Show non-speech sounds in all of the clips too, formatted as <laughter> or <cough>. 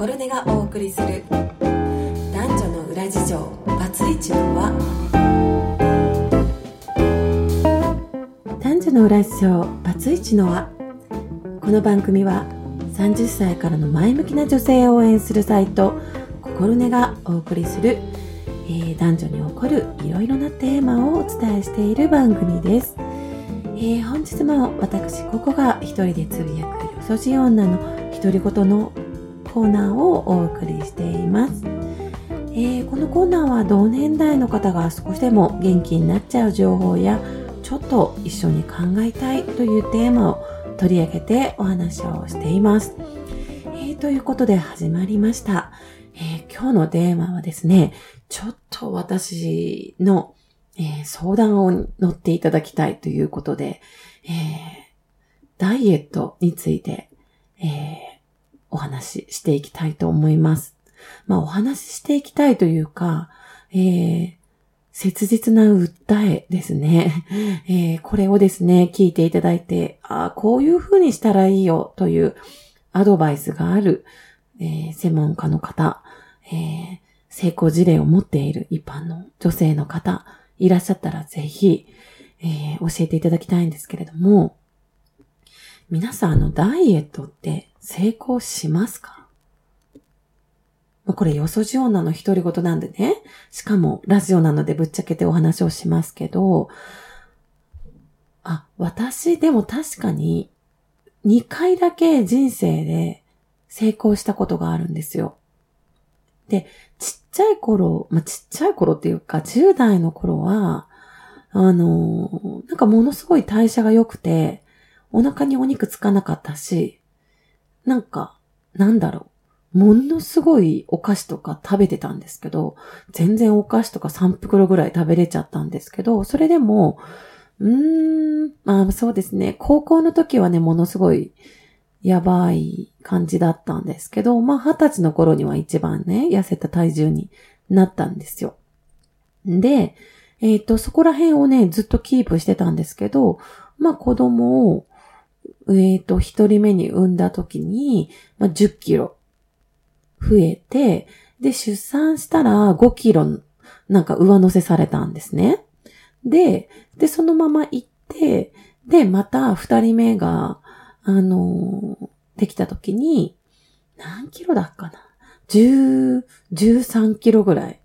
心根がお送りする。男女の裏事情。バツイチの輪。男女の裏事情。バツイチの輪。この番組は30歳からの前向きな女性を応援するサイト。心根がお送りする、えー、男女に起こるいろいろなテーマをお伝えしている番組です、えー、本日も私ここが一人でつぶやくよそじ女の独り言のコーナーをお送りしています。えー、このコーナーは同年代の方が少しでも元気になっちゃう情報やちょっと一緒に考えたいというテーマを取り上げてお話をしています。えー、ということで始まりました、えー、今日のテーマはですね、ちょっと私の、え相談を乗っていただきたいということで、えダイエットについて、えお話ししていきたいと思います。まあお話ししていきたいというか、えー、切実な訴えですね。<laughs> えー、これをですね、聞いていただいて、ああ、こういう風にしたらいいよというアドバイスがある、えー、専門家の方、えー、成功事例を持っている一般の女性の方、いらっしゃったらぜひ、えー、教えていただきたいんですけれども、皆さん、あの、ダイエットって成功しますか？これ、よそじ女の独り言なんでね。しかも、ラジオなのでぶっちゃけてお話をしますけど、あ、私、でも確かに、2回だけ人生で成功したことがあるんですよ。で、ちっちゃい頃、まあ、ちっちゃい頃っていうか、10代の頃は、あのなんかものすごい代謝が良くて、お腹にお肉つかなかったし、なんか、なんだろう。ものすごいお菓子とか食べてたんですけど、全然お菓子とか3袋ぐらい食べれちゃったんですけど、それでも、うーん、まあそうですね、高校の時はね、ものすごいやばい感じだったんですけど、まあ二十歳の頃には一番ね、痩せた体重になったんですよ。で、えっ、ー、と、そこら辺をね、ずっとキープしてたんですけど、まあ子供をえっ、ー、と、一人目に産んだ時に、まあ、10キロ増えて、で、出産したら5キロなんか上乗せされたんですね。で、で、そのまま行って、で、また二人目が、あのー、できた時に、何キロだっかな ?10、13キロぐらい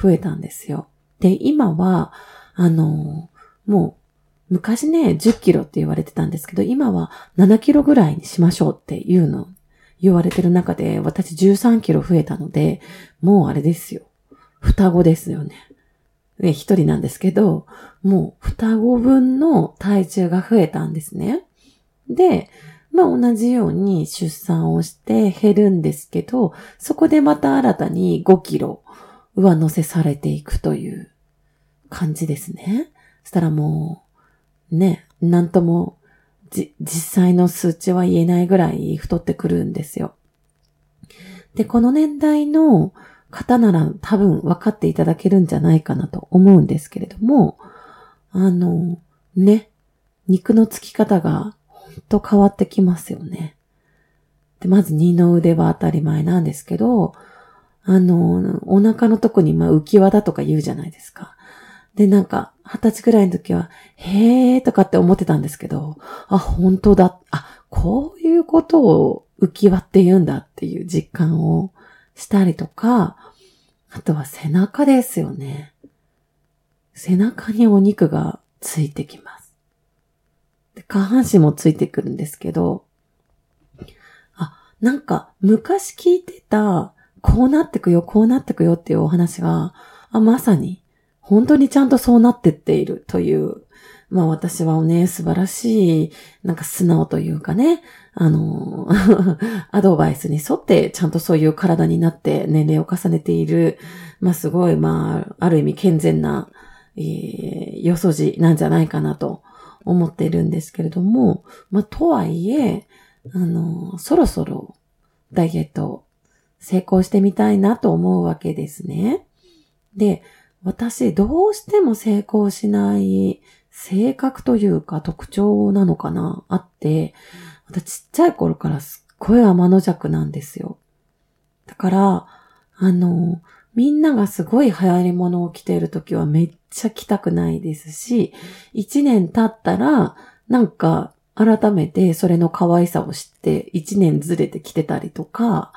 増えたんですよ。で、今は、あのー、もう昔ね、10キロって言われてたんですけど、今は7キロぐらいにしましょうっていうの言われてる中で、私13キロ増えたので、もうあれですよ。双子ですよね。ね、一人なんですけど、もう双子分の体重が増えたんですね。で、まあ同じように出産をして減るんですけど、そこでまた新たに5キロ上乗せされていくという感じですね。そしたらもう、ね、なんとも、じ、実際の数値は言えないぐらい太ってくるんですよ。で、この年代の方なら多分分かっていただけるんじゃないかなと思うんですけれども、あの、ね、肉のつき方がほんと変わってきますよね。で、まず二の腕は当たり前なんですけど、あの、お腹のとこにまあ浮き輪だとか言うじゃないですか。で、なんか、二十歳くらいの時は、へーとかって思ってたんですけど、あ、本当だ。あ、こういうことを浮き輪って言うんだっていう実感をしたりとか、あとは背中ですよね。背中にお肉がついてきます。で下半身もついてくるんですけど、あ、なんか昔聞いてた、こうなってくよ、こうなってくよっていうお話が、あまさに本当にちゃんとそうなってっているという、まあ私はね、素晴らしい、なんか素直というかね、あの、<laughs> アドバイスに沿ってちゃんとそういう体になって年齢を重ねている、まあすごい、まあ、ある意味健全な、えー、よそじなんじゃないかなと思っているんですけれども、まあとはいえ、あの、そろそろダイエット成功してみたいなと思うわけですね。で、私、どうしても成功しない性格というか特徴なのかなあって、ちっちゃい頃からすっごい天の弱なんですよ。だから、あの、みんながすごい流行り物を着ているときはめっちゃ着たくないですし、一年経ったら、なんか、改めてそれの可愛さを知って、一年ずれて着てたりとか、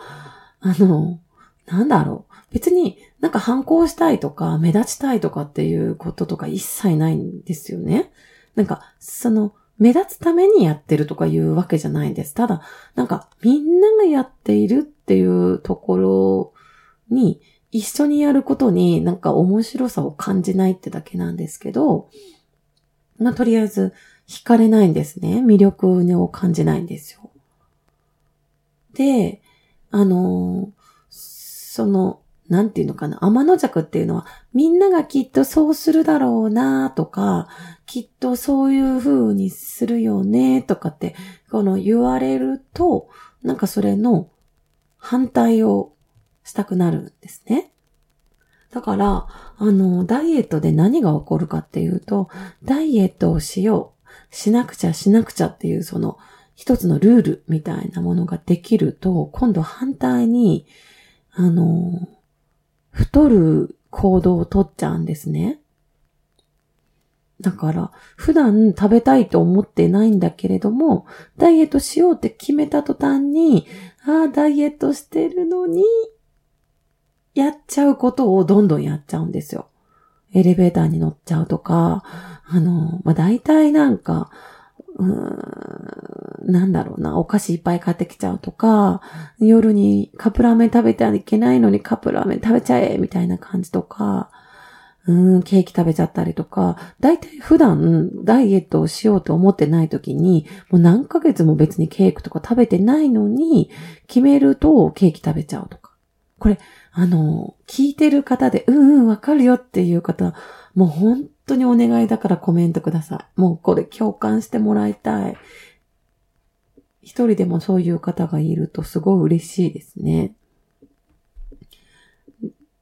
あの、なんだろう。別になんか反抗したいとか、目立ちたいとかっていうこととか一切ないんですよね。なんか、その、目立つためにやってるとかいうわけじゃないんです。ただ、なんか、みんながやっているっていうところに、一緒にやることになんか面白さを感じないってだけなんですけど、まあ、とりあえず、惹かれないんですね。魅力を感じないんですよ。で、あの、その、なんていうのかな、天の弱っていうのは、みんながきっとそうするだろうなとか、きっとそういう風にするよねとかって、この言われると、なんかそれの反対をしたくなるんですね。だから、あの、ダイエットで何が起こるかっていうと、ダイエットをしよう、しなくちゃしなくちゃっていうその一つのルールみたいなものができると、今度反対に、あの、太る行動をとっちゃうんですね。だから、普段食べたいと思ってないんだけれども、ダイエットしようって決めた途端に、ああ、ダイエットしてるのに、やっちゃうことをどんどんやっちゃうんですよ。エレベーターに乗っちゃうとか、あの、まあ、大体なんか、うーん、なんだろうな、お菓子いっぱい買ってきちゃうとか、夜にカップラーメン食べてはいけないのにカップラーメン食べちゃえみたいな感じとか、うーん、ケーキ食べちゃったりとか、だいたい普段ダイエットをしようと思ってない時に、もう何ヶ月も別にケーキとか食べてないのに、決めるとケーキ食べちゃうとか。これ、あの、聞いてる方で、うんうん、わかるよっていう方、もう本当にお願いだからコメントください。もうこれ共感してもらいたい。一人でもそういう方がいるとすごい嬉しいですね。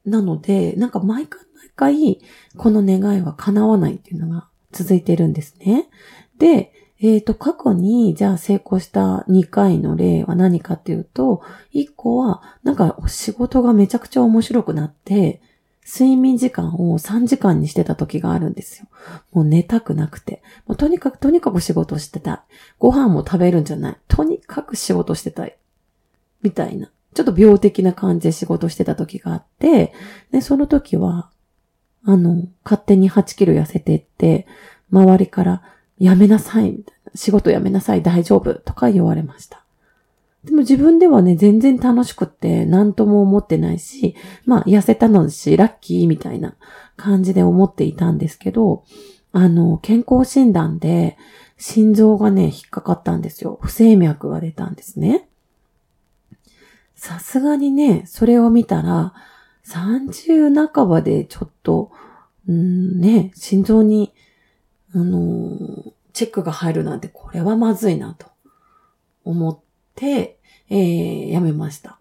なので、なんか毎回毎回、この願いは叶わないっていうのが続いてるんですね。で、えっ、と、過去に、じゃあ成功した2回の例は何かっていうと、1個は、なんか仕事がめちゃくちゃ面白くなって、睡眠時間を3時間にしてた時があるんですよ。もう寝たくなくて。もうとにかく、とにかく仕事してたい。ご飯も食べるんじゃない。とにかく仕事してたい。みたいな。ちょっと病的な感じで仕事してた時があって、で、その時は、あの、勝手に8キロ痩せてって、周りから、やめなさい、みたいな。仕事やめなさい、大丈夫、とか言われました。でも自分ではね、全然楽しくって、何とも思ってないし、まあ、痩せたのし、ラッキーみたいな感じで思っていたんですけど、あの、健康診断で、心臓がね、引っかかったんですよ。不整脈が出たんですね。さすがにね、それを見たら、30半ばでちょっと、うんね、心臓に、あのーチェックが入るなんて、これはまずいなと思って、えー、やめました。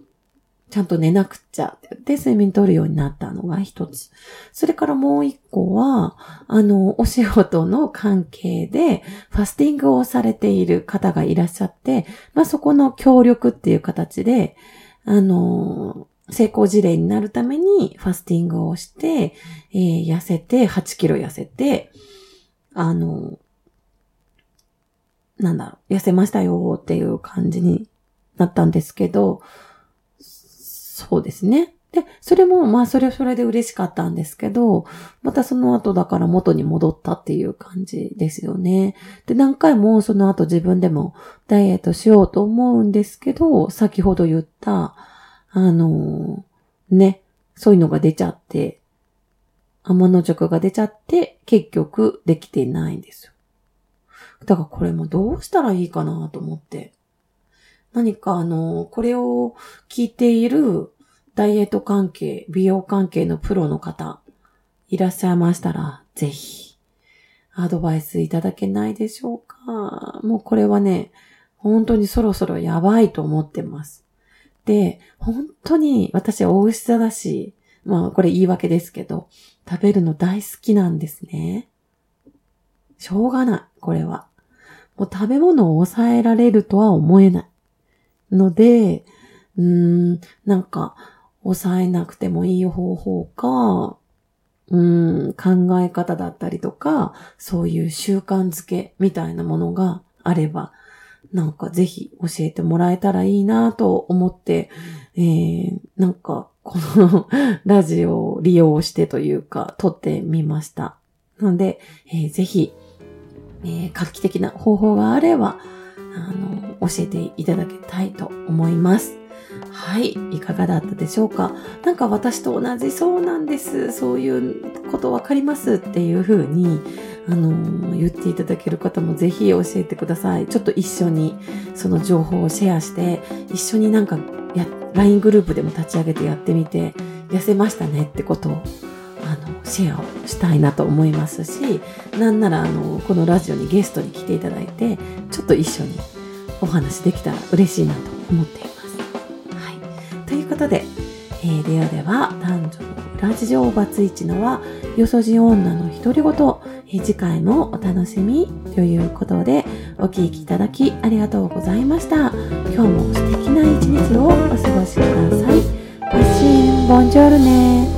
ちゃんと寝なくっちゃってって睡眠取るようになったのが一つ。それからもう一個は、あの、お仕事の関係で、ファスティングをされている方がいらっしゃって、まあ、そこの協力っていう形で、あの、成功事例になるためにファスティングをして、えー痩せて、8キロ痩せて、あの、なんだろう、痩せましたよっていう感じになったんですけど、そうですね。で、それも、まあ、それはそれで嬉しかったんですけど、またその後だから元に戻ったっていう感じですよね。で、何回もその後自分でもダイエットしようと思うんですけど、先ほど言った、あのね、そういうのが出ちゃって、天の塾が出ちゃって、結局できてないんですよ。だからこれもどうしたらいいかなと思って。何かあの、これを聞いているダイエット関係、美容関係のプロの方、いらっしゃいましたら、ぜひ、アドバイスいただけないでしょうか。もうこれはね、本当にそろそろやばいと思ってます。で、本当に私は美味しさだし、まあこれ言い訳ですけど、食べるの大好きなんですね。しょうがない、これは。もう食べ物を抑えられるとは思えない。ので、うーん、なんか、抑えなくてもいい方法か、うん、考え方だったりとか、そういう習慣づけみたいなものがあれば、なんかぜひ教えてもらえたらいいなと思って、えー、なんかこの <laughs> ラジオを利用してというか、撮ってみました。なので、えー、ぜひ、えー、画期的な方法があれば、あの、教えていただきたいと思います。はい。いかがだったでしょうか？なんか私と同じそうなんです。そういうことわかりますっていうふうに、あのー、言っていただける方もぜひ教えてください。ちょっと一緒にその情報をシェアして、一緒になんかや、LINE グループでも立ち上げてやってみて、痩せましたねってことを、あの、シェアをしたいなと思いますし、なんなら、あの、このラジオにゲストに来ていただいて、ちょっと一緒にお話できたら嬉しいなと思っています。はい、ということで、えー、ではでは、男女の裏事情バツイチのは、よそじ女の独り言、えー、次回もお楽しみということで、お聞きいただきありがとうございました。今日も素敵な一日をお過ごしください。パッシン、ボンジョルネ